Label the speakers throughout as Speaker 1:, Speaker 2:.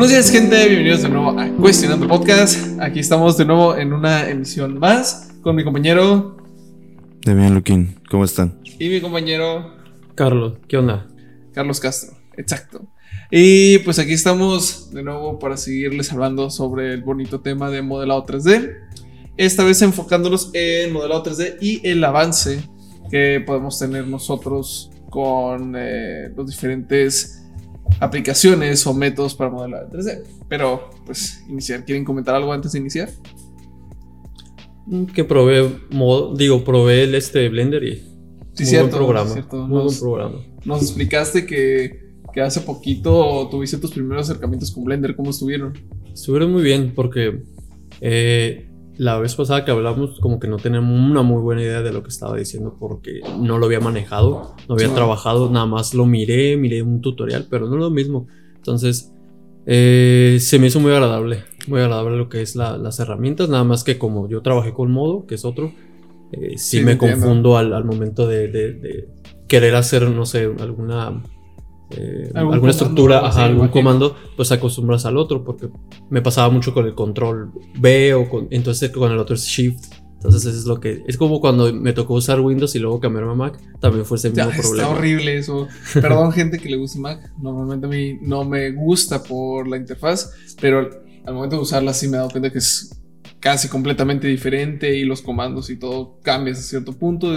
Speaker 1: Buenos días, gente. Bienvenidos de nuevo a Cuestionando Podcast. Aquí estamos de nuevo en una emisión más con mi compañero
Speaker 2: Demian Luquín. ¿Cómo están?
Speaker 1: y mi compañero
Speaker 3: Carlos, ¿qué onda?
Speaker 1: Carlos Castro. Exacto. Y pues aquí estamos de nuevo para seguirles hablando sobre el bonito tema de modelado 3D. Esta vez enfocándonos en modelado 3D y el avance que podemos tener nosotros con eh, los diferentes aplicaciones o métodos para modelar en 3D. Pero pues iniciar, ¿quieren comentar algo antes de iniciar?
Speaker 3: Que probé, modo, digo, probé el este Blender y
Speaker 1: Sí,
Speaker 3: muy
Speaker 1: cierto,
Speaker 3: buen programa.
Speaker 1: cierto.
Speaker 3: Muy buen
Speaker 1: Nos-
Speaker 3: programa.
Speaker 1: Nos explicaste que, que hace poquito tuviste tus primeros acercamientos con Blender, ¿cómo estuvieron?
Speaker 3: Estuvieron muy bien porque eh, la vez pasada que hablamos como que no teníamos una muy buena idea de lo que estaba diciendo porque no lo había manejado, no había
Speaker 1: Sí.
Speaker 3: trabajado, nada más lo miré, miré un tutorial, pero no es lo mismo. Entonces eh, se me hizo muy agradable, muy agradable lo que es la- las herramientas, nada más que como yo trabajé con modo, que es otro, eh, sí,
Speaker 1: Sí,
Speaker 3: me
Speaker 1: entiendo.
Speaker 3: confundo al, al momento de, de- de querer hacer, no sé, alguna... eh,
Speaker 1: Algún
Speaker 3: alguna
Speaker 1: comando,
Speaker 3: estructura, ajá, algún
Speaker 1: imagino.
Speaker 3: comando, pues acostumbras al otro, porque me pasaba mucho con el control B o con, entonces con el otro es Shift. Entonces eso es lo que... Es como cuando me tocó usar Windows y luego cambiarme a Mac, también fue ese
Speaker 1: Ya,
Speaker 3: mismo
Speaker 1: está
Speaker 3: problema.
Speaker 1: horrible eso. Perdón, gente que le gusta Mac. Normalmente a mí no me gusta por la interfaz, pero al momento de usarla sí me he dado cuenta que es casi completamente diferente y los comandos y todo cambia a cierto punto.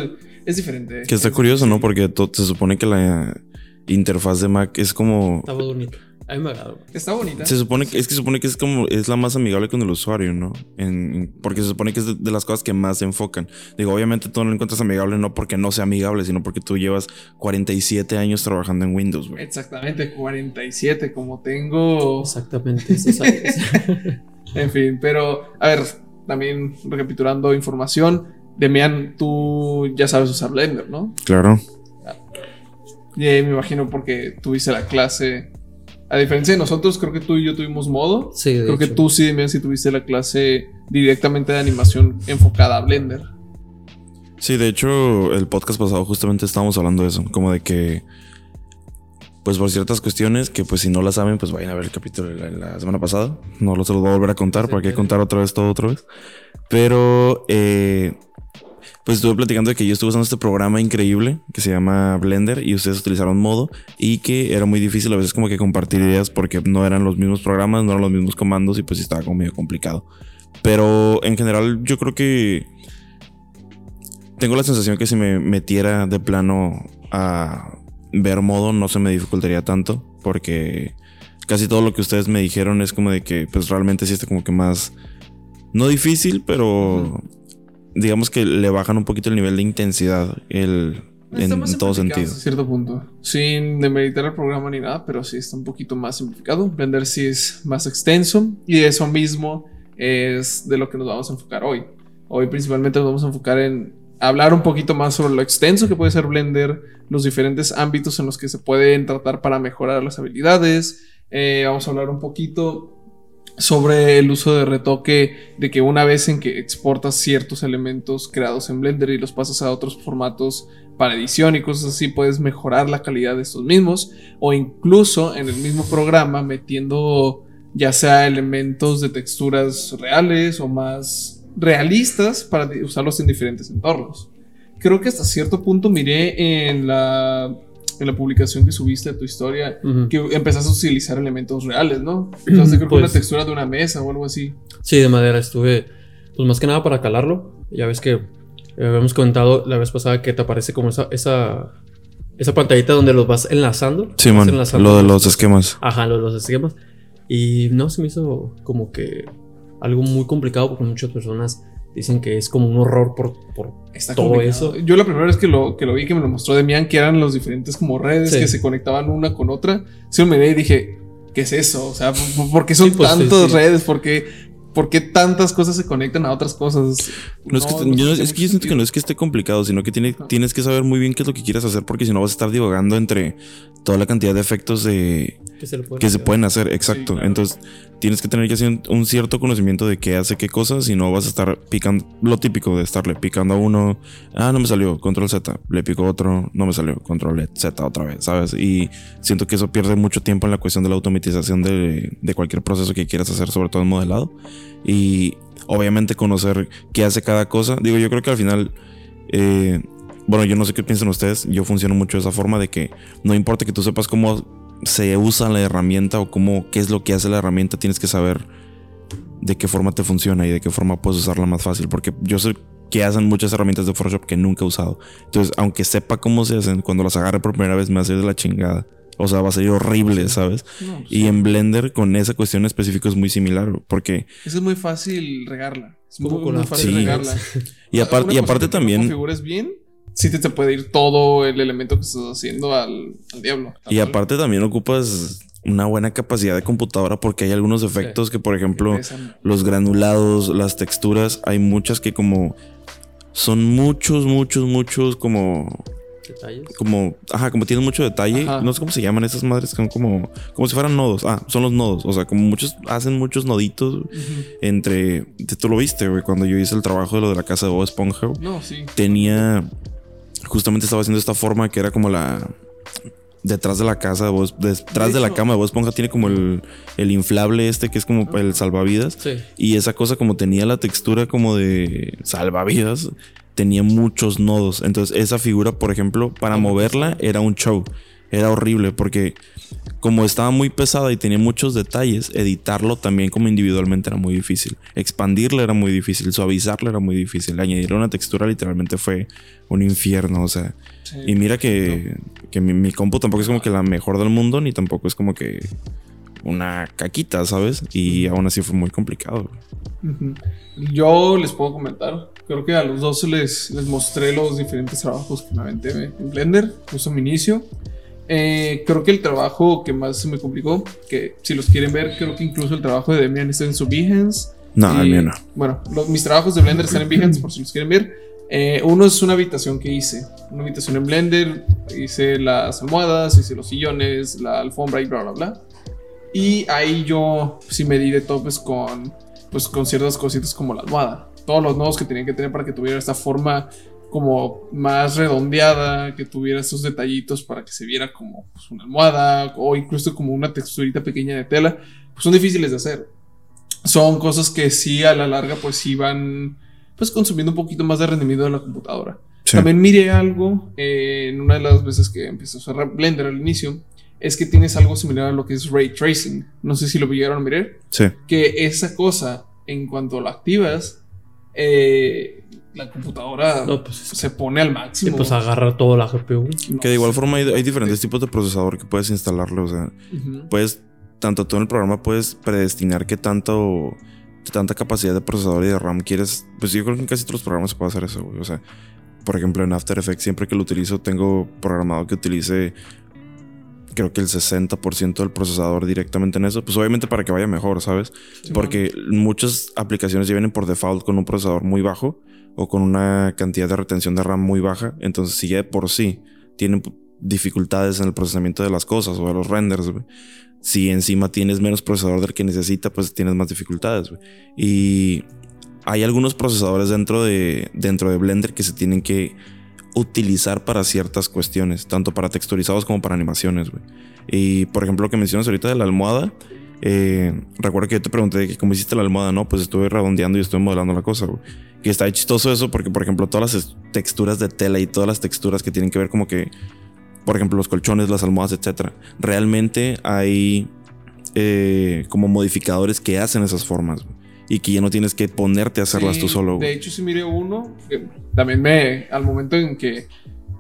Speaker 1: Es diferente.
Speaker 2: Que está
Speaker 1: Es-
Speaker 2: curioso, ¿no?
Speaker 1: sí.
Speaker 2: Porque se supone que la interfaz de Mac es como...
Speaker 3: Bonito. A mí me agradó.
Speaker 1: Está bonita.
Speaker 2: Se supone que es que se supone que es como es la más amigable con el usuario, ¿no? En- en- porque se supone que es de, de las cosas que más se enfocan. Digo, obviamente tú no lo encuentras amigable no porque no sea amigable, sino porque tú llevas 47 años trabajando en Windows, güey.
Speaker 1: Exactamente, 47, como tengo.
Speaker 3: Exactamente. eso, ¿sabes?
Speaker 1: En fin, pero a ver, también recapitulando información. Demian, tú ya sabes usar Blender, ¿no?
Speaker 2: Claro.
Speaker 1: Y eh, me imagino porque tuviste la clase. A diferencia de nosotros, creo que tú y yo tuvimos modo.
Speaker 3: sí, de
Speaker 1: Creo que tú sí, Demian, sí tuviste la clase directamente de animación enfocada a Blender.
Speaker 2: Sí, de hecho, el podcast pasado justamente estábamos hablando de eso, como de que, pues por ciertas cuestiones que pues si no la saben, pues vayan a ver el capítulo de la, la semana pasada. No lo se los voy a volver a contar,
Speaker 3: Sí,
Speaker 2: para qué
Speaker 3: claro.
Speaker 2: contar otra vez todo otra vez. Pero, eh, pues estuve platicando de que yo estuve usando este programa increíble que se llama Blender y ustedes utilizaron modo y que era muy difícil a veces como que compartir ideas porque no eran los mismos programas, no eran los mismos comandos y pues estaba como medio complicado. Pero en general yo creo que tengo la sensación que si me metiera de plano a ver modo no se me dificultaría tanto porque casi todo lo que ustedes me dijeron es como de que pues realmente sí está como que más no difícil pero digamos que le bajan un poquito el nivel de intensidad el, en, todo sentido.
Speaker 1: hasta cierto punto. Sin demeritar el programa ni nada, pero sí está un poquito más simplificado. Blender sí es más extenso y eso mismo es de lo que nos vamos a enfocar hoy. Hoy principalmente nos vamos a enfocar en hablar un poquito más sobre lo extenso que puede ser Blender, los diferentes ámbitos en los que se pueden tratar para mejorar las habilidades. Eh, vamos a hablar un poquito sobre el uso de retoque, de que una vez en que exportas ciertos elementos creados en Blender y los pasas a otros formatos para edición y cosas así, puedes mejorar la calidad de estos mismos, o incluso en el mismo programa metiendo ya sea elementos de texturas reales o más realistas para usarlos en diferentes entornos. Creo que hasta cierto punto miré en la, en la publicación que subiste de tu historia
Speaker 3: Ujú.
Speaker 1: que empezaste a utilizar elementos reales, ¿no? Entonces creo que una
Speaker 3: Pues-
Speaker 1: textura de una mesa o algo así.
Speaker 3: Sí, de madera estuve, pues más que nada para calarlo. Ya ves que eh, habíamos comentado la vez pasada que te aparece como esa, esa, esa pantallita donde los vas enlazando.
Speaker 2: Sí,
Speaker 3: Vas
Speaker 2: man,
Speaker 3: enlazando
Speaker 2: lo de
Speaker 3: los-
Speaker 2: los esquemas.
Speaker 3: Ajá, los, los esquemas. Y no se me hizo como que algo muy complicado porque muchas personas dicen que es como un horror por, por
Speaker 1: Está
Speaker 3: todo
Speaker 1: complicado.
Speaker 3: eso.
Speaker 1: Yo la primera vez que lo, que lo vi, que me lo mostró Demian, que eran los diferentes como redes
Speaker 3: Sí.
Speaker 1: que se conectaban una con otra, sí me miré y dije, ¿qué es eso? O sea, ¿por, qué son
Speaker 3: Sí, pues,
Speaker 1: tantas
Speaker 3: sí.
Speaker 1: redes? Porque ¿por qué tantas cosas se conectan a otras cosas?
Speaker 2: No, es, que, yo, es que yo siento que no es que esté complicado, sino que tiene, tienes que saber muy bien qué es lo que quieres hacer, porque si no vas a estar divagando entre toda la cantidad de efectos de que se, que se pueden hacer. Exacto. Entonces, tienes que tener que hacer un cierto conocimiento de qué hace qué cosas, y no vas a estar picando lo típico de estarle picando a uno, ah, no me salió, control Z, le pico otro, no me salió, control Z otra vez, ¿sabes? Y siento que eso pierde mucho tiempo en la cuestión de la automatización de, de cualquier proceso que quieras hacer, sobre todo en modelado. Y obviamente conocer qué hace cada cosa. Digo, yo creo que al final, eh, bueno, yo no sé qué piensan ustedes, yo funciono mucho de esa forma de que no importa que tú sepas cómo se usa la herramienta o cómo, qué es lo que hace la herramienta, tienes que saber de qué forma te funciona y de qué forma puedes usarla más fácil. Porque yo sé que hacen muchas herramientas de Photoshop que nunca he usado. Entonces, aunque sepa cómo se hacen, cuando las agarre por primera vez me hace de la chingada. O sea, va a ser horrible, ¿sabes? y en Blender con esa cuestión específica es muy similar, porque...
Speaker 1: es muy fácil regarla. Es muy, fácil regarla.
Speaker 2: y, y aparte también...
Speaker 1: configures bien, sí te, puede ir todo el elemento que estás haciendo al, diablo.
Speaker 2: Y aparte también ocupas una buena capacidad de computadora porque hay algunos efectos que, por ejemplo, los granulados, las texturas, hay muchas que como... Son muchos, muchos, muchos como
Speaker 3: detalles.
Speaker 2: Como, ajá, como tienen mucho detalle. No sé cómo se llaman esas madres, son como, como si fueran nodos. Ah, son los nodos. O sea, como muchos, hacen muchos noditos entre. Tú lo viste, güey, cuando yo hice el trabajo de lo de la casa de Bob Esponja.
Speaker 1: No, sí.
Speaker 2: Tenía. Justamente estaba haciendo esta forma que era como la. Detrás de la casa, vos, detrás de, la cama de Bob Esponja tiene como el, el inflable este que es como el salvavidas. Sí. Y esa cosa como tenía la textura como de salvavidas, tenía muchos nodos. Entonces esa figura, por ejemplo, para moverla era un show. Era horrible porque como estaba muy pesada y tenía muchos detalles, editarlo también como individualmente era muy difícil. Expandirla era muy difícil, suavizarla era muy difícil. Añadir una textura literalmente fue un infierno, o sea. y mira que, que mi, mi, compu tampoco es como que la mejor del mundo, ni tampoco es como que una caquita, ¿sabes? Y aún así fue muy complicado.
Speaker 1: Yo les puedo comentar, creo que a los dos les, les mostré los diferentes trabajos que me aventé en Blender, justo mi inicio. Eh, creo que el trabajo que más se me complicó, que si los quieren ver, creo que incluso el trabajo de Demian está en su Behance.
Speaker 2: No, el mío no.
Speaker 1: Bueno, mis trabajos de Blender están en Behance por si los quieren ver. Eh, uno es una habitación que hice, una habitación en Blender, hice las almohadas, hice los sillones, la alfombra y bla, bla, bla. Y ahí yo sí me di de topes con, pues, con ciertas cositas como la almohada. Todos los nodos que tenía que tener para que tuviera esta forma como más redondeada, que tuviera estos detallitos para que se viera como pues, una almohada o incluso como una texturita pequeña de tela, pues son difíciles de hacer. Son cosas que sí a la larga pues sí van pues consumiendo un poquito más de rendimiento de la computadora. También miré algo eh, en una de las veces que empecé a usar Blender al inicio, es que tienes algo similar a lo que es ray tracing. No sé si lo vieron a mirar.
Speaker 2: Sí.
Speaker 1: Que esa cosa, en cuanto la activas, eh, la computadora pues se pone al máximo.
Speaker 3: Y pues agarra toda la GPU.
Speaker 2: que de igual forma hay, diferentes tipos de procesador que puedes instalarle. O sea, puedes, tanto tú en el programa puedes predestinar qué tanto, tanta capacidad de procesador y de RAM quieres. Pues yo creo que en casi todos los programas se puede hacer eso, O sea, por ejemplo, en After Effects, siempre que lo utilizo, tengo programado que utilice creo que el 60% del procesador directamente en eso, pues obviamente para que vaya mejor, ¿sabes? Porque muchas aplicaciones ya vienen por default con un procesador muy bajo o con una cantidad de retención de RAM muy baja, entonces si ya de por sí tienen dificultades en el procesamiento de las cosas o de los renders, si encima tienes menos procesador del que necesita, pues tienes más dificultades. Y hay algunos procesadores dentro de, dentro de Blender que se tienen que utilizar para ciertas cuestiones, tanto para texturizados como para animaciones. Y por ejemplo, lo que mencionas ahorita de la almohada, eh, recuerdo que yo te pregunté que cómo hiciste la almohada, no, pues estuve redondeando y estuve modelando la cosa, güey. Que está chistoso eso porque, por ejemplo, todas las texturas de tela y todas las texturas que tienen que ver como que, por ejemplo, los colchones, las almohadas, etcétera, realmente hay eh, como modificadores que hacen esas formas, güey y que ya no tienes que ponerte a hacerlas tú solo.
Speaker 1: De hecho, si miré uno, que también me, al momento en que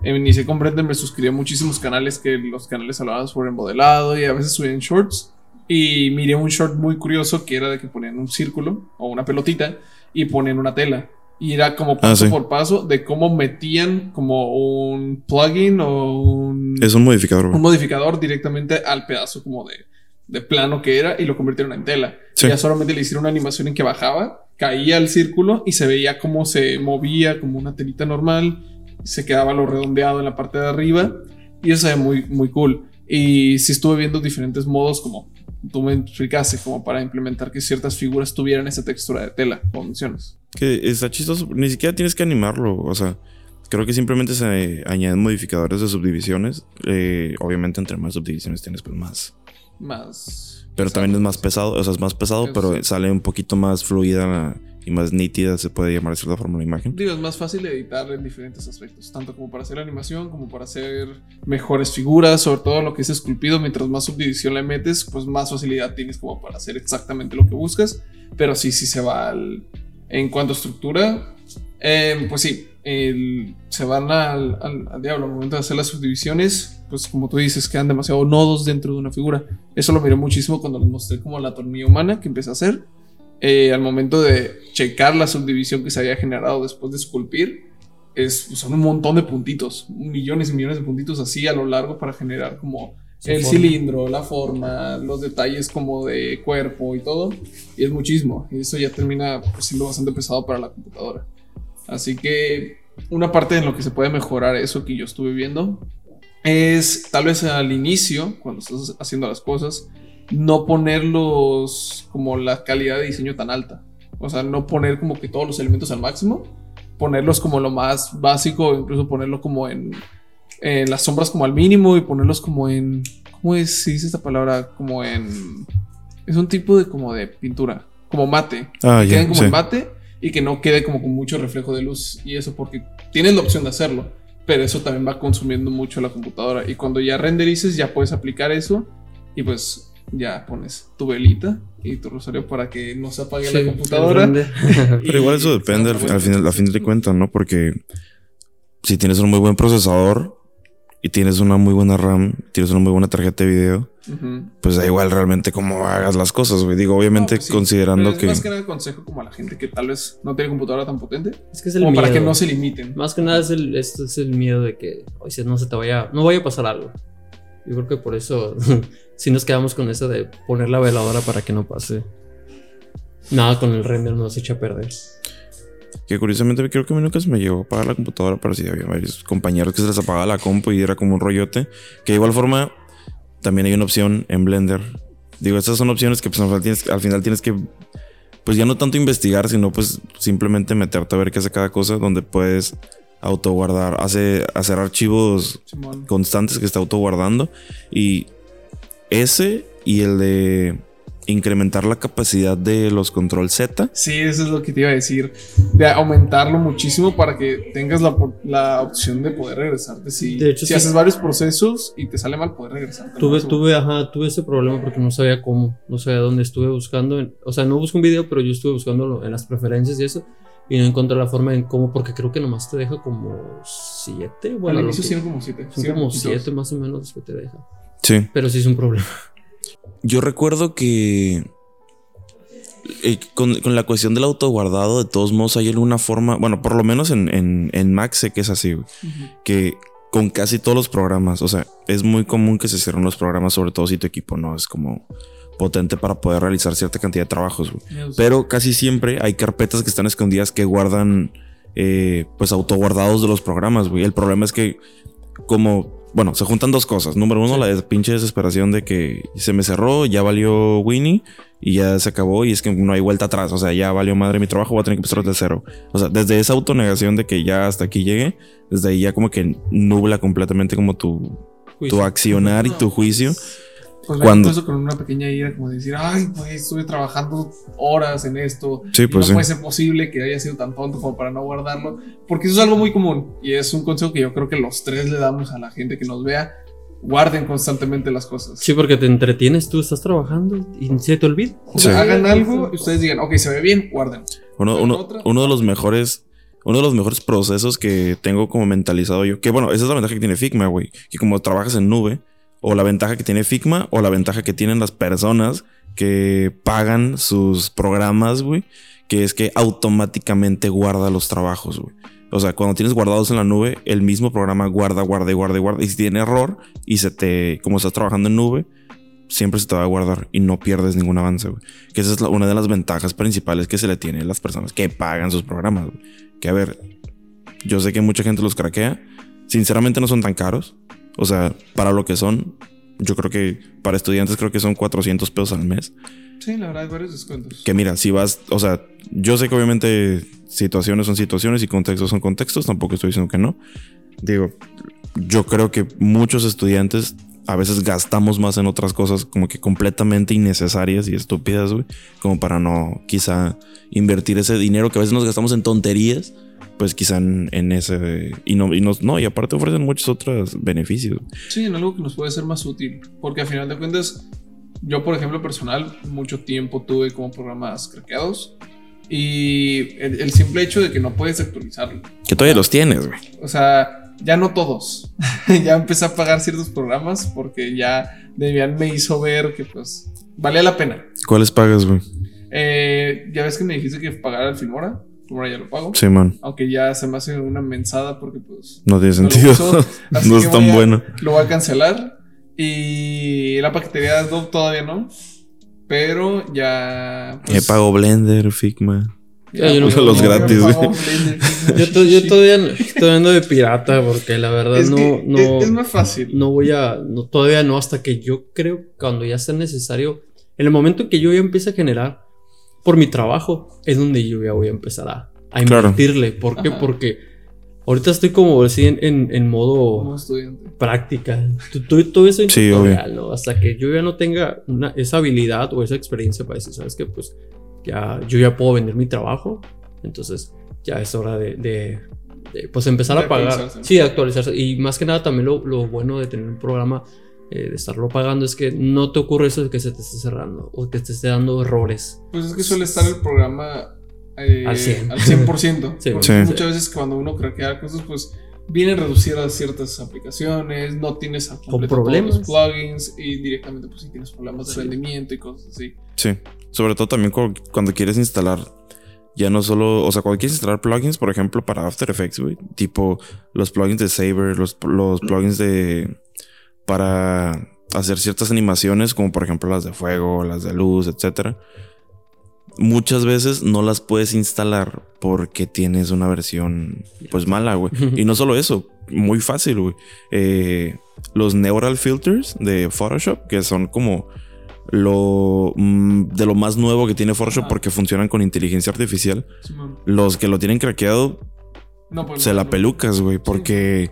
Speaker 1: inicié con Brendan, me suscribí a muchísimos canales que los canales hablaban sobre modelado y a veces subían shorts. Y miré un short muy curioso que era de que ponían un círculo o una pelotita y ponían una tela. Y era como ah, paso por paso de cómo metían como un plugin o un...
Speaker 2: Es un modificador.
Speaker 1: Un modificador directamente al pedazo como de, de plano que era y lo convirtieron en tela.
Speaker 2: Sí.
Speaker 1: Ya solamente le hicieron una animación en que bajaba, caía el círculo y se veía cómo se movía como una telita normal, se quedaba lo redondeado en la parte de arriba y eso ve muy, muy cool. Y sí estuve viendo diferentes modos como tú me explicaste, como para implementar que ciertas figuras tuvieran esa textura de tela, como mencionas.
Speaker 2: Que está chistoso. Ni siquiera tienes que animarlo. O sea, creo que simplemente se añaden modificadores de subdivisiones. Eh, obviamente, entre más subdivisiones tienes, pues más.
Speaker 1: Más...
Speaker 2: Pero también es más pesado. O sea, es más pesado,
Speaker 1: Eso
Speaker 2: pero
Speaker 1: sí.
Speaker 2: sale un poquito más fluida la- y más nítida, se puede llamar de cierta forma la imagen.
Speaker 1: Digo, es más fácil editar en diferentes aspectos, tanto como para hacer animación, como para hacer mejores figuras, sobre todo lo que es esculpido, mientras más subdivisión le metes, pues más facilidad tienes como para hacer exactamente lo que buscas, pero sí, sí se va al... En cuanto a estructura, eh, pues sí, el- se van al, al, al diablo al momento de hacer las subdivisiones, pues como tú dices, quedan demasiado nodos dentro de una figura. Eso lo miré muchísimo cuando les mostré como la tornilla humana que empecé a hacer eh, al momento de checar la subdivisión que se había generado después de esculpir, es, son un montón de puntitos, millones y millones de puntitos así a lo largo para generar como
Speaker 3: Su
Speaker 1: el
Speaker 3: forma.
Speaker 1: cilindro, la forma, los detalles como de cuerpo y todo. Y es muchísimo. Y eso ya termina pues, siendo bastante pesado para la computadora. Así que una parte en lo que se puede mejorar eso que yo estuve viendo es tal vez al inicio, cuando estás haciendo las cosas, no ponerlos como la calidad de diseño tan alta. O sea, no poner como que todos los elementos al máximo, ponerlos como lo más básico, incluso ponerlo como en, en las sombras como al mínimo y ponerlos como en, ¿cómo es, se dice esta palabra? Como en, es un tipo de como de pintura, como mate.
Speaker 2: Ah,
Speaker 1: que queden como
Speaker 2: sí.
Speaker 1: en mate y que no quede como con mucho reflejo de luz y eso porque tienes la opción de hacerlo, pero eso también va consumiendo mucho la computadora y cuando ya renderices ya puedes aplicar eso y pues ya pones tu velita y tu rosario para que no se apague
Speaker 3: Sí,
Speaker 1: la computadora.
Speaker 2: Pero igual eso depende al, al final, al fin de cuentas, ¿no? Porque si tienes un muy buen procesador y tienes una muy buena RAM, tienes una muy buena tarjeta de video,
Speaker 1: Ujú.
Speaker 2: pues da igual realmente cómo hagas las cosas, güey. Digo, obviamente
Speaker 1: No, pues sí,
Speaker 2: considerando
Speaker 1: pero es
Speaker 2: que...
Speaker 1: Más que nada consejo como a la gente que tal vez no tiene computadora tan potente,
Speaker 3: Es que es el
Speaker 1: como
Speaker 3: miedo.
Speaker 1: para que no se limiten.
Speaker 3: Más que nada es el, esto es el miedo de que o sea, no se te vaya, no vaya a pasar algo. Yo creo que por eso sí nos quedamos con eso de poner la veladora para que no pase. Nada con el render nos echa a perder.
Speaker 2: Que curiosamente creo que a mí nunca se me llegó a apagar la computadora, pero sí había varios compañeros que se les apagaba la compu y era como un rollote. Que de igual forma también hay una opción en Blender. Digo, estas son opciones que pues, al, final tienes, al final tienes que, pues ya no tanto investigar, sino pues simplemente meterte a ver qué hace cada cosa, donde puedes autoguardar, hace, hacer archivos
Speaker 1: Simón.
Speaker 2: constantes que está autoguardando. Y ese y el de incrementar la capacidad de los control Z.
Speaker 1: Sí, eso es lo que te iba a decir. De aumentarlo muchísimo para que tengas la, la opción de poder regresarte. Si,
Speaker 3: De hecho,
Speaker 1: si
Speaker 3: sí.
Speaker 1: haces varios procesos y te sale mal, poder regresarte.
Speaker 3: Tuve, tuve, ajá, tuve ese problema porque no sabía cómo, no sabía dónde estuve buscando. en- o sea, no busco un video, pero yo estuve buscando en las preferencias y eso. Y no encontré la forma en cómo, porque creo que nomás te deja como 7. Bueno,
Speaker 1: Al inicio
Speaker 3: que-
Speaker 1: como siete.
Speaker 3: son como. 7 más o menos los que te deja.
Speaker 2: Sí.
Speaker 3: Pero sí es un problema.
Speaker 2: Yo recuerdo que eh, con, con la cuestión del autoguardado, de todos modos, hay alguna forma, bueno, por lo menos en, en, en Mac sé que es así, güey, que con casi todos los programas, o sea, es muy común que se cierren los programas, sobre todo si tu equipo no es como potente para poder realizar cierta cantidad de trabajos, güey. Pero casi siempre hay carpetas que están escondidas que guardan, eh, pues, autoguardados de los programas, güey. El problema es que, como, bueno, se juntan dos cosas. Número uno,
Speaker 3: Sí.
Speaker 2: la des- pinche desesperación de que se me cerró, ya valió Winnie y ya se acabó y es que no hay vuelta atrás. O sea, ya valió madre mi trabajo, voy a tener que empezar desde cero. O sea, desde esa autonegación de que ya hasta aquí llegué, desde ahí ya como que nubla completamente como tu, tu accionar y tu juicio.
Speaker 1: Pues
Speaker 2: Cuando-
Speaker 1: eso con una pequeña ira, como de decir, ay, pues estuve trabajando horas en esto.
Speaker 2: Sí,
Speaker 1: y
Speaker 2: pues
Speaker 1: no
Speaker 2: sí.
Speaker 1: puede ser posible que haya sido tan tonto como para no guardarlo. Porque eso es algo muy común. Y es un consejo que yo creo que los tres le damos a la gente que nos vea. Guarden constantemente las cosas.
Speaker 3: Sí, porque te entretienes, tú estás trabajando y se te olvida.
Speaker 1: O sea,
Speaker 2: Sí.
Speaker 1: hagan algo y ustedes digan, ok, se ve bien, guarden.
Speaker 2: Uno, uno-
Speaker 1: otra-
Speaker 2: uno de los mejores. Uno de los mejores procesos que tengo como mentalizado yo. Que bueno, esa es la ventaja que tiene Figma, güey. Que como trabajas en nube, o la ventaja que tiene Figma, o la ventaja que tienen las personas que pagan sus programas, güey. Que es que automáticamente guarda los trabajos, güey. O sea, cuando tienes guardados en la nube, el mismo programa guarda, guarda guarda guarda. Y si tiene error y se te, como estás trabajando en nube, siempre se te va a guardar y no pierdes ningún avance, güey. Que esa es la- una de las ventajas principales que se le tiene a las personas que pagan sus programas. Que a ver, yo sé que mucha gente los craquea. Sinceramente no son tan caros. O sea, para lo que son, yo creo que para estudiantes creo que son 400 pesos al mes.
Speaker 1: Sí, la verdad, hay varios descuentos.
Speaker 2: Que mira, si vas, o sea, yo sé que obviamente situaciones son situaciones y contextos son contextos, tampoco estoy diciendo que no. Digo, yo creo que muchos estudiantes a veces gastamos más en otras cosas como que completamente innecesarias y estúpidas, güey, como para no quizá invertir ese dinero que a veces nos gastamos en tonterías, pues quizá en, ese y no y nos, no y aparte ofrecen muchos otros beneficios.
Speaker 1: Sí, en algo que nos puede ser más útil. Porque a final de cuentas, yo, por ejemplo, personal, mucho tiempo tuve como programas craqueados. Y el, el simple hecho de que no puedes actualizarlo.
Speaker 2: Que todavía los tienes, güey.
Speaker 1: O sea, ya no todos. ya empecé a pagar ciertos programas porque ya Debian me hizo ver que pues valía la pena.
Speaker 2: ¿Cuáles pagas, güey?
Speaker 1: Eh, ya ves que me dijiste que pagara el Filmora. Filmora ya lo pago.
Speaker 2: Sí, man.
Speaker 1: Aunque ya se me hace una mensada porque pues
Speaker 2: No tiene
Speaker 1: no
Speaker 2: sentido.
Speaker 1: uso,
Speaker 2: no es tan
Speaker 1: a-
Speaker 2: bueno.
Speaker 1: Lo voy a cancelar. Y la paquetería de Adobe todavía no. Pero ya.
Speaker 2: Me pago Blender, Figma.
Speaker 3: Ya, yo no-
Speaker 1: pues,
Speaker 2: Los
Speaker 1: ya
Speaker 2: gratis,
Speaker 1: pago
Speaker 2: güey.
Speaker 1: Blender.
Speaker 3: Yo, to- yo todavía, no- todavía ando de pirata porque la verdad
Speaker 1: Es
Speaker 3: no,
Speaker 1: que
Speaker 3: no,
Speaker 1: es, es más fácil.
Speaker 3: no voy a, no, todavía no, hasta que yo creo que cuando ya sea necesario, en el momento en que yo ya empiece a generar por mi trabajo, es donde yo ya voy a empezar a, a
Speaker 2: Claro.
Speaker 3: invertirle. ¿Por qué?
Speaker 1: Ajá.
Speaker 3: Porque ahorita estoy como así en, en, en modo práctica. Tu- Todo eso en
Speaker 2: Sí,
Speaker 3: tutorial, ¿no? Hasta que yo ya no tenga una, esa habilidad o esa experiencia para decir, ¿sabes qué? Pues ya, yo ya puedo vender mi trabajo. Entonces ya es hora de, de- de, pues empezar
Speaker 1: De
Speaker 3: a pagar. Sí, actualizarse. Y más que nada también lo, lo bueno de tener un programa, eh, de estarlo pagando, es que no te ocurre eso de que se te esté cerrando o que te esté dando errores.
Speaker 1: Pues es que suele estar el programa eh,
Speaker 3: Al 100.
Speaker 1: al 100%.
Speaker 3: Sí.
Speaker 1: porque
Speaker 2: Sí.
Speaker 1: Muchas veces cuando uno craquea cosas, pues vienen reducidas ciertas aplicaciones, no tienes a completo todos
Speaker 3: problemas.
Speaker 1: los plugins y directamente pues sí tienes problemas de
Speaker 3: Sí.
Speaker 1: rendimiento y cosas así.
Speaker 2: Sí. Sobre todo también cu- cuando quieres instalar. Ya no solo, o sea, cuando quieres instalar plugins, por ejemplo, para After Effects, güey, tipo los plugins de Saber, los, los plugins de. Para hacer ciertas animaciones, como por ejemplo las de fuego, las de luz, etcétera. Muchas veces no las puedes instalar porque tienes una versión, pues mala, güey. Y no solo eso, muy fácil, güey. Eh, los neural filters de Photoshop, que son como lo mm, de lo más nuevo que tiene Photoshop
Speaker 1: Ajá.
Speaker 2: porque funcionan con inteligencia artificial. Los que lo tienen craqueado
Speaker 1: No, pues,
Speaker 2: se
Speaker 1: no,
Speaker 2: la
Speaker 1: no.
Speaker 2: pelucas, güey, porque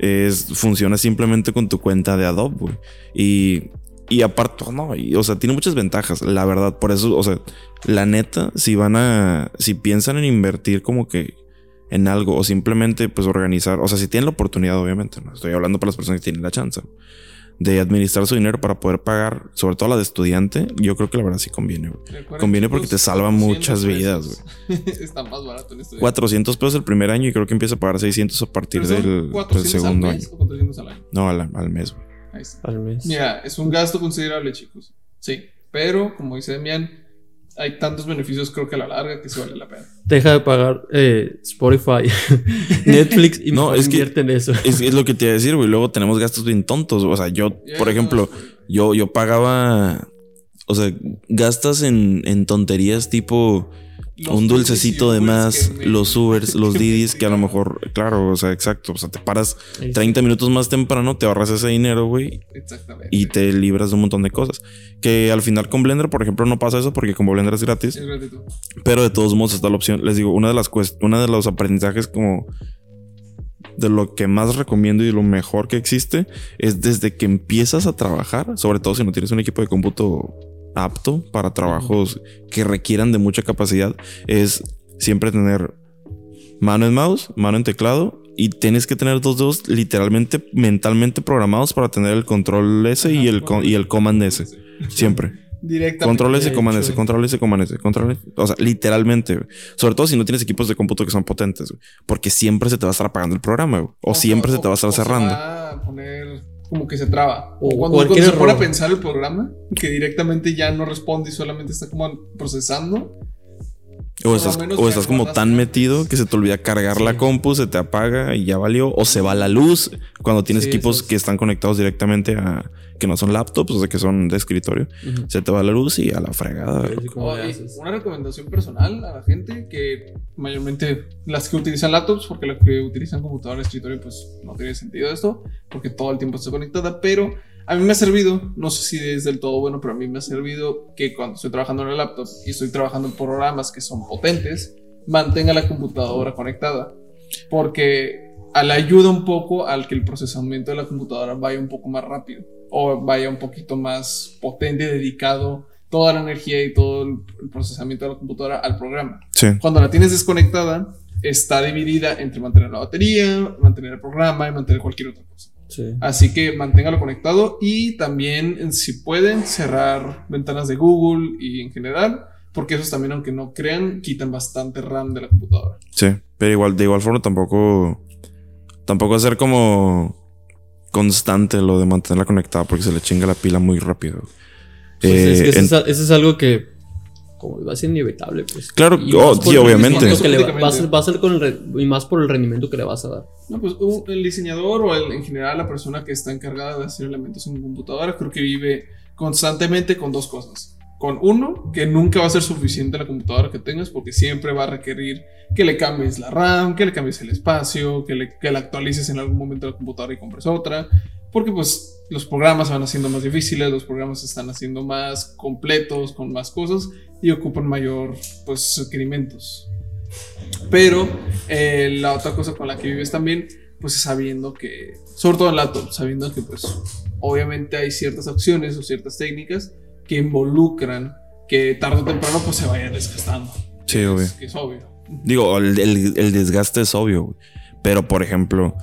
Speaker 2: es, funciona simplemente con tu cuenta de Adobe. Y, y aparte, no, y, o sea, tiene muchas ventajas, la verdad. Por eso, o sea, la neta, si van a, si piensan en invertir como que en algo o simplemente pues organizar, o sea, si tienen la oportunidad, obviamente, no estoy hablando para las personas que tienen la chance de administrar su dinero para poder pagar, sobre todo la de estudiante, yo creo que la verdad sí conviene, güey. Conviene porque te salva
Speaker 1: 400
Speaker 2: muchas vidas,
Speaker 1: pesos. Está más barato en este
Speaker 2: 400 pesos el primer año y creo que empieza a pagar 600 a partir del pues,
Speaker 1: 400
Speaker 2: segundo
Speaker 1: al
Speaker 2: año.
Speaker 1: mes o 400 al año.
Speaker 2: No, al, al mes, güey.
Speaker 1: Ahí está.
Speaker 3: Al mes.
Speaker 1: Mira, es un gasto considerable, chicos. Sí, pero como dice Demian, hay tantos beneficios, creo que a la larga, que se vale la pena.
Speaker 3: Deja de pagar eh, Spotify, Netflix y
Speaker 2: No, es que-
Speaker 3: en eso.
Speaker 2: Es, es lo que te iba a decir, güey. Luego tenemos gastos bien tontos. O sea, yo, por ejemplo, yo, yo pagaba. O sea, gastas en, en tonterías tipo un dulcecito de más,
Speaker 1: me-
Speaker 2: los Ubers, los Didis, que a lo mejor, claro, o sea, exacto. O sea, te paras
Speaker 3: Ahí está.
Speaker 2: 30 minutos más temprano, te ahorras ese dinero, güey,
Speaker 1: Exactamente.
Speaker 2: y te libras de un montón de cosas. Que al final con Blender, por ejemplo, no pasa eso porque como Blender es gratis,
Speaker 1: Es gratuito.
Speaker 2: pero de todos modos está la opción. Les digo, una de las una de los aprendizajes como de lo que más recomiendo y lo mejor que existe es desde que empiezas a trabajar, sobre todo si no tienes un equipo de cómputo apto para trabajos que requieran de mucha capacidad, es siempre tener mano en mouse, mano en teclado y tienes que tener dos dedos literalmente mentalmente programados para tener el control S y el, co- y el command S. Siempre.
Speaker 1: Directamente.
Speaker 2: Control S, command. S, control S, command S, control S. O sea, literalmente. Sobre todo si no tienes equipos de cómputo que son potentes. Porque siempre se te va a estar apagando el programa, güey. O siempre se te va a estar
Speaker 1: o
Speaker 2: cerrando.
Speaker 1: va a poner como que se traba.
Speaker 3: O
Speaker 1: cuando, cuando se pone a pensar el programa, que directamente ya no responde y solamente está como procesando.
Speaker 2: O estás, o como tan metido que se te olvida cargar la compu, se te apaga y ya valió. O se va la luz cuando tienes
Speaker 3: Sí,
Speaker 2: equipos
Speaker 3: es-
Speaker 2: que están conectados directamente a que no son laptops, o sea, que son de escritorio.
Speaker 3: Ujú.
Speaker 2: Se te va la luz y a la fregada.
Speaker 1: Oh, una recomendación personal a la gente que mayormente las que utilizan laptops, porque las que utilizan computadora de escritorio, pues no tiene sentido esto, porque todo el tiempo está conectada, pero a mí me ha servido, no sé si es del todo bueno, pero a mí me ha servido que cuando estoy trabajando en el laptop y estoy trabajando en programas que son potentes, mantenga la computadora conectada, porque le ayuda un poco al que el procesamiento de la computadora vaya un poco más rápido o vaya un poquito más potente, dedicado toda la energía y todo el el procesamiento de la computadora al programa.
Speaker 2: Sí.
Speaker 1: Cuando la tienes desconectada, está dividida entre mantener la batería, mantener el programa y mantener cualquier otra cosa.
Speaker 3: Sí.
Speaker 1: Así que manténgalo conectado y también, si pueden, cerrar ventanas de Google y en general, porque esos también, aunque no crean, quitan bastante RAM de la computadora.
Speaker 2: Sí, pero igual, de igual forma tampoco. Tampoco hacer como constante lo de mantenerla conectada porque se le chinga la pila muy rápido.
Speaker 3: Pues
Speaker 2: Eh,
Speaker 3: es que eso,
Speaker 2: en-
Speaker 3: es, a- eso es algo que como va a ser inevitable, pues.
Speaker 2: Claro,
Speaker 3: Y
Speaker 2: oh, sí, obviamente.
Speaker 3: rendimiento que le va, a ser, va a ser con el re- y más por el rendimiento que le vas a dar.
Speaker 1: No, pues un- el diseñador o el- en general la persona que está encargada de hacer elementos en computadora creo que vive constantemente con dos cosas. Con uno, que nunca va a ser suficiente la computadora que tengas porque siempre va a requerir que le cambies la RAM, que le cambies el espacio, que, le, que la actualices en algún momento la computadora y compres otra. Porque pues los programas van haciendo más difíciles, los programas se están haciendo más completos, con más cosas y ocupan mayor pues requerimientos. Pero eh, la otra cosa con la que vives también, pues es sabiendo que, sobre todo en laptop, sabiendo que pues obviamente hay ciertas acciones o ciertas técnicas que involucran que tarde o temprano pues se vayan desgastando.
Speaker 2: Sí,
Speaker 1: Que es-
Speaker 2: obvio.
Speaker 1: Que es obvio.
Speaker 2: Digo, el, el- el desgaste es obvio, güey. Pero, por ejemplo,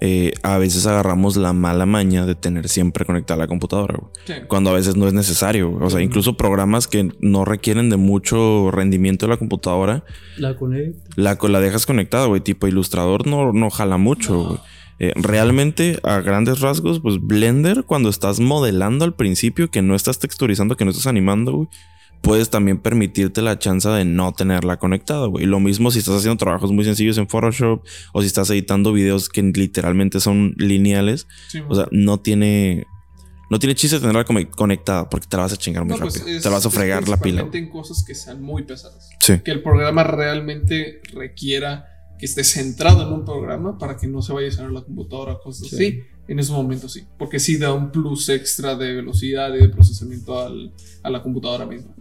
Speaker 2: eh, a veces agarramos la mala maña de tener siempre conectada la computadora, güey.
Speaker 1: Sí.
Speaker 2: Cuando a veces no es necesario. güey. O sea, incluso programas que no requieren de mucho rendimiento de la computadora,
Speaker 3: La conecta.
Speaker 2: la, la dejas conectada, güey. Tipo Ilustrador no, no jala mucho, güey. Eh, realmente, a grandes rasgos, pues Blender, cuando estás modelando al principio, que no estás texturizando, que no estás animando, güey, puedes también permitirte la chance de no tenerla conectada, güey. Lo mismo si estás haciendo trabajos muy sencillos en Photoshop o si estás editando videos que literalmente son lineales.
Speaker 1: Sí,
Speaker 2: O sea, no tiene. No tiene chiste tenerla conectada porque te la vas a chingar muy
Speaker 1: No, pues,
Speaker 2: rápido.
Speaker 1: es-
Speaker 2: te la vas a fregar la pila.
Speaker 1: en cosas que sean muy pesadas.
Speaker 2: Sí.
Speaker 1: Que el programa realmente requiera que esté centrado en un programa para que no se vaya a llenar la computadora, cosas
Speaker 3: Sí.
Speaker 1: así. En esos momentos sí. Porque sí da un plus extra de velocidad y de procesamiento al- a la computadora misma.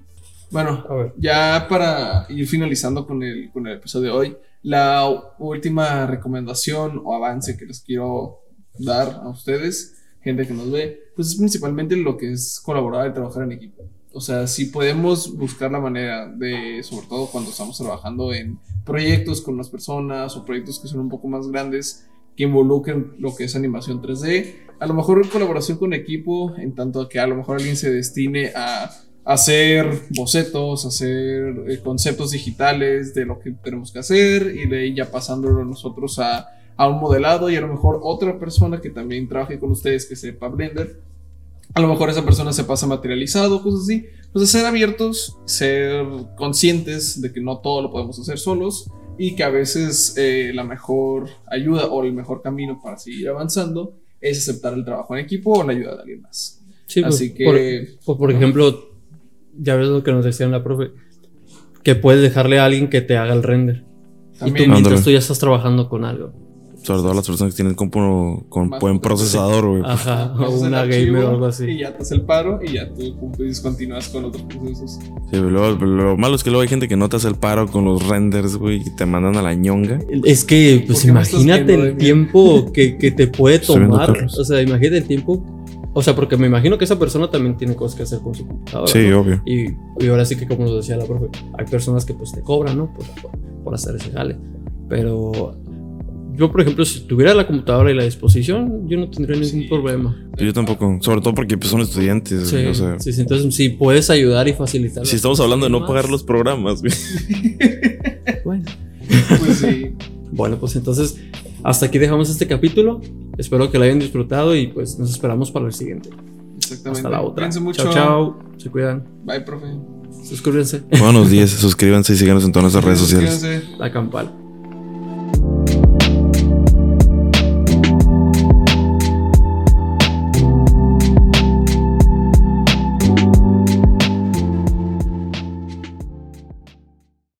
Speaker 1: Bueno,
Speaker 3: A ver.
Speaker 1: ya para ir finalizando con el, con el episodio de hoy, la última recomendación o avance que les quiero dar a ustedes, gente que nos ve, pues es principalmente lo que es colaborar y trabajar en equipo. O sea, si podemos buscar la manera de, sobre todo cuando estamos trabajando en proyectos con las personas o proyectos que son un poco más grandes, que involucren lo que es animación 3D, a lo mejor colaboración con equipo, en tanto que a lo mejor alguien se destine a hacer bocetos, hacer eh, conceptos digitales de lo que tenemos que hacer y de ahí ya pasándolo nosotros a, a un modelado y a lo mejor otra persona que también trabaje con ustedes que sepa Blender. A lo mejor esa persona se pasa materializado, cosas así. Pues ser abiertos, ser conscientes de que no todo lo podemos hacer solos y que a veces eh, la mejor ayuda o el mejor camino para seguir avanzando es aceptar el trabajo en equipo o la ayuda de alguien más.
Speaker 3: Sí, pues,
Speaker 1: Así que-
Speaker 3: Por, pues, por ejemplo, ya ves lo que nos decían la profe. Que puedes dejarle a alguien que te haga el render. y tú mientras tú ya estás trabajando con algo.
Speaker 2: Sobre todo las personas que tienen compu con
Speaker 1: Más
Speaker 2: buen procesador, güey.
Speaker 3: Ajá, o una gamer o algo
Speaker 1: Y
Speaker 3: así.
Speaker 1: ya te hace el paro y ya tú continúas con otros procesos.
Speaker 2: Sí, luego- lo malo es que luego hay gente que no te hace el paro con los renders, güey, y te mandan a la ñonga.
Speaker 3: Es que, pues
Speaker 1: ¿Por qué me estás
Speaker 3: imagínate el tiempo que, que te puede tomar. O sea, imagínate el tiempo. O sea, porque me imagino que esa persona también tiene cosas que hacer con su computadora.
Speaker 2: Sí,
Speaker 3: ¿no?
Speaker 2: obvio.
Speaker 3: Y, y ahora sí que, como nos decía la profe, hay personas que pues te cobran, ¿no? Por, por, por hacer ese jale. Pero yo, por ejemplo, si tuviera la computadora y la disposición, yo no tendría ningún
Speaker 1: Sí.
Speaker 3: problema.
Speaker 2: Yo tampoco. Sobre todo porque pues, son estudiantes,
Speaker 3: Sí,
Speaker 2: o sea.
Speaker 3: sí, sí, entonces si puedes ayudar y facilitar.
Speaker 2: Si estamos hablando de no pagar los programas.
Speaker 3: Bueno.
Speaker 1: Pues sí.
Speaker 3: Bueno, pues entonces hasta aquí dejamos este capítulo. Espero que lo hayan disfrutado y pues nos esperamos para el siguiente.
Speaker 1: Exactamente.
Speaker 3: Hasta la otra.
Speaker 1: Cuídense mucho.
Speaker 3: Chao, chao. Se cuidan.
Speaker 1: Bye, profe.
Speaker 3: Suscríbanse.
Speaker 2: Buenos días, suscríbanse y síganos en todas nuestras redes sociales.
Speaker 1: Suscríbanse.
Speaker 3: La campal.